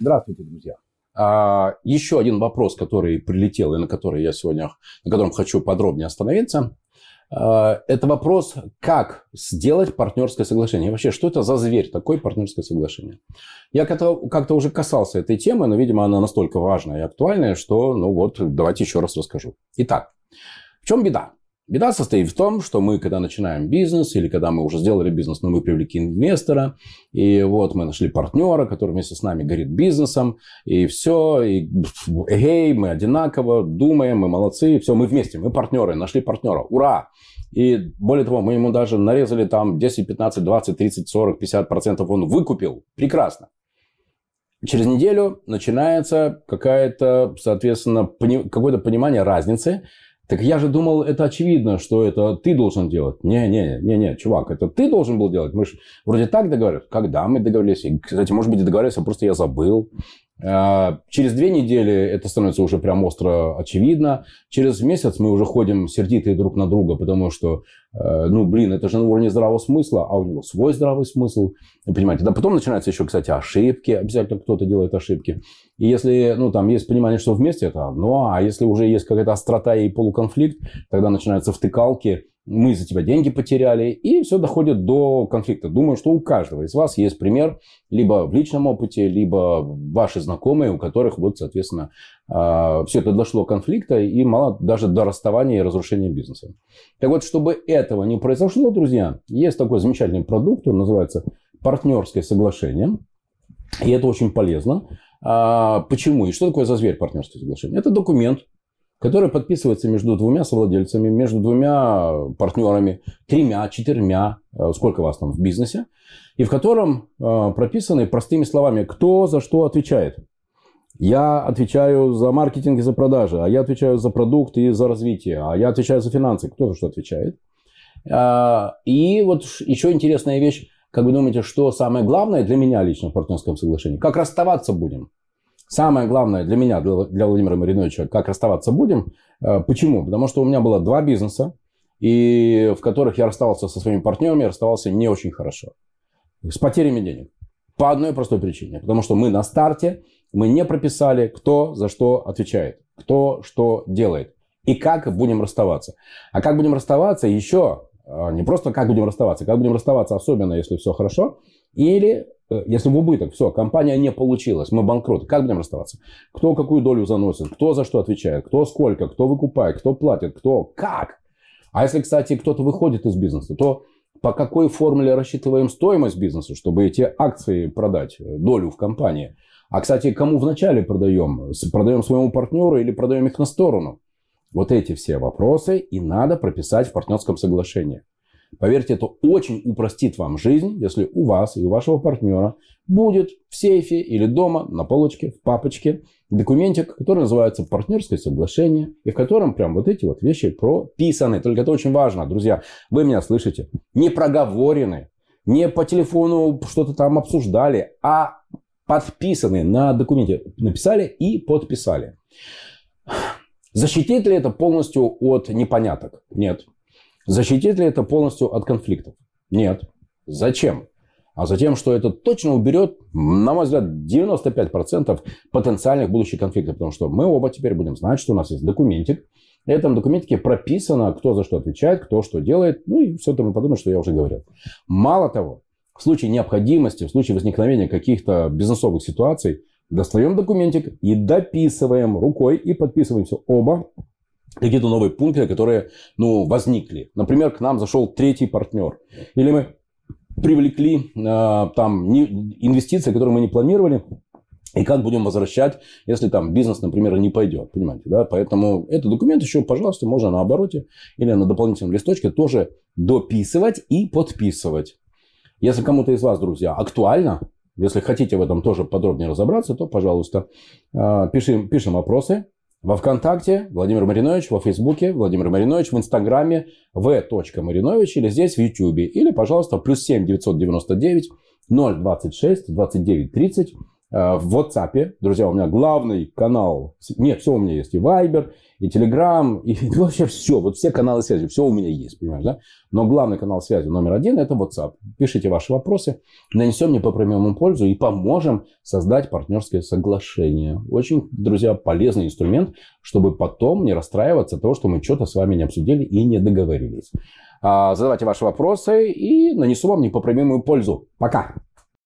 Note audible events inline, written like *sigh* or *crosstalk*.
Здравствуйте, друзья. А, еще один вопрос, который прилетел и на который я сегодня, на котором хочу подробнее остановиться. А, это вопрос, как сделать партнерское соглашение. И вообще, что это за зверь такой партнерское соглашение? Я как-то уже касался этой темы, но, видимо, она настолько важная и актуальная, что, ну вот, давайте еще раз расскажу. Итак, в чем беда? Беда состоит в том, что мы, когда начинаем бизнес, или когда мы уже сделали бизнес, но мы привлекли инвестора, и вот мы нашли партнера, который вместе с нами горит бизнесом, и все, и эй, мы одинаково думаем, мы молодцы, все, мы вместе, мы партнеры, нашли партнера, ура! И более того, мы ему даже нарезали там 10, 15, 20, 30, 40, 50 процентов он выкупил. Прекрасно. Через неделю начинается какая-то, соответственно, какое-то понимание разницы так я же думал, это очевидно, что это ты должен делать. Не-не, не-не, чувак, это ты должен был делать. Мы же вроде так договорились. Когда мы договорились? И, кстати, может быть, договорились, а просто я забыл. А, через две недели это становится уже прям остро очевидно. Через месяц мы уже ходим сердитые друг на друга, потому что, э, ну, блин, это же на уровне здравого смысла, а у него свой здравый смысл. Понимаете? Да потом начинаются еще, кстати, ошибки. Обязательно кто-то делает ошибки. И если, ну, там есть понимание, что вместе это одно, а если уже есть какая-то острота и полуконфликт, тогда начинаются втыкалки, мы за тебя деньги потеряли, и все доходит до конфликта. Думаю, что у каждого из вас есть пример либо в личном опыте, либо ваши знакомые, у которых вот, соответственно, а, все это дошло до конфликта и мало даже до расставания и разрушения бизнеса. Так вот, чтобы этого не произошло, друзья, есть такой замечательный продукт, он называется партнерское соглашение, и это очень полезно. А, почему? И что такое за зверь партнерское соглашение? Это документ, который подписывается между двумя совладельцами, между двумя партнерами, тремя, четырьмя, э, сколько вас там в бизнесе, и в котором э, прописаны простыми словами, кто за что отвечает. Я отвечаю за маркетинг и за продажи, а я отвечаю за продукт и за развитие, а я отвечаю за финансы. Кто за что отвечает? Э, и вот еще интересная вещь. Как вы думаете, что самое главное для меня лично в партнерском соглашении? Как расставаться будем? Самое главное для меня, для Владимира Мариновича, как расставаться будем. Э, почему? Потому что у меня было два бизнеса, и в которых я расставался со своими партнерами, расставался не очень хорошо. С потерями денег. По одной простой причине. Потому что мы на старте, мы не прописали, кто за что отвечает, кто что делает и как будем расставаться. А как будем расставаться еще, э, не просто как будем расставаться, как будем расставаться, особенно если все хорошо, или если в убыток, все, компания не получилась, мы банкрот, как будем расставаться? Кто какую долю заносит, кто за что отвечает, кто сколько, кто выкупает, кто платит, кто как? А если, кстати, кто-то выходит из бизнеса, то по какой формуле рассчитываем стоимость бизнеса, чтобы эти акции продать, э, долю в компании? А, кстати, кому вначале продаем? Продаем своему партнеру или продаем их на сторону? Вот эти все вопросы и надо прописать в партнерском соглашении. Поверьте, это очень упростит вам жизнь, если у вас и у вашего партнера будет в сейфе или дома, на полочке, в папочке документик, который называется партнерское соглашение, и в котором прям вот эти вот вещи прописаны. Только это очень важно, друзья. Вы меня слышите? Не проговорены, не по телефону что-то там обсуждали, а подписаны на документе. Написали и подписали. Защитит ли это полностью от непоняток? Нет. Защитит ли это полностью от конфликтов? Нет. Зачем? А затем, что это точно уберет, на мой взгляд, 95% потенциальных будущих конфликтов. Потому что мы оба теперь будем знать, что у нас есть документик. В этом документике прописано, кто за что отвечает, кто что делает. Ну и все тому подобное, что я уже говорил. Мало того, в случае необходимости, в случае возникновения каких-то бизнесовых ситуаций, достаем документик и дописываем рукой и подписываемся оба какие-то новые пункты, которые ну, возникли. Например, к нам зашел третий партнер. Или мы привлекли э, там не, инвестиции, которые мы не планировали, и как будем возвращать, если там бизнес, например, не пойдет. Понимаете, да? Поэтому этот документ еще, пожалуйста, можно на обороте или на дополнительном листочке тоже дописывать и подписывать. Если кому-то из вас, друзья, актуально, если хотите в этом тоже подробнее разобраться, то, пожалуйста, э, пишем, пишем вопросы во ВКонтакте Владимир Маринович, во Фейсбуке Владимир Маринович, в Инстаграме. Маринович или здесь в Ютубе. Или, пожалуйста, плюс 7 999 026 29 30 Э, в WhatsApp. Друзья, у меня главный канал. Нет, все у меня есть. И Viber, и Telegram, и *laughs* вообще все. Вот все каналы связи, все у меня есть, понимаешь, да? Но главный канал связи номер один – это WhatsApp. Пишите ваши вопросы, нанесем не по прямому пользу и поможем создать партнерское соглашение. Очень, друзья, полезный инструмент, чтобы потом не расстраиваться от того, что мы что-то с вами не обсудили и не договорились. А, задавайте ваши вопросы и нанесу вам непоправимую пользу. Пока!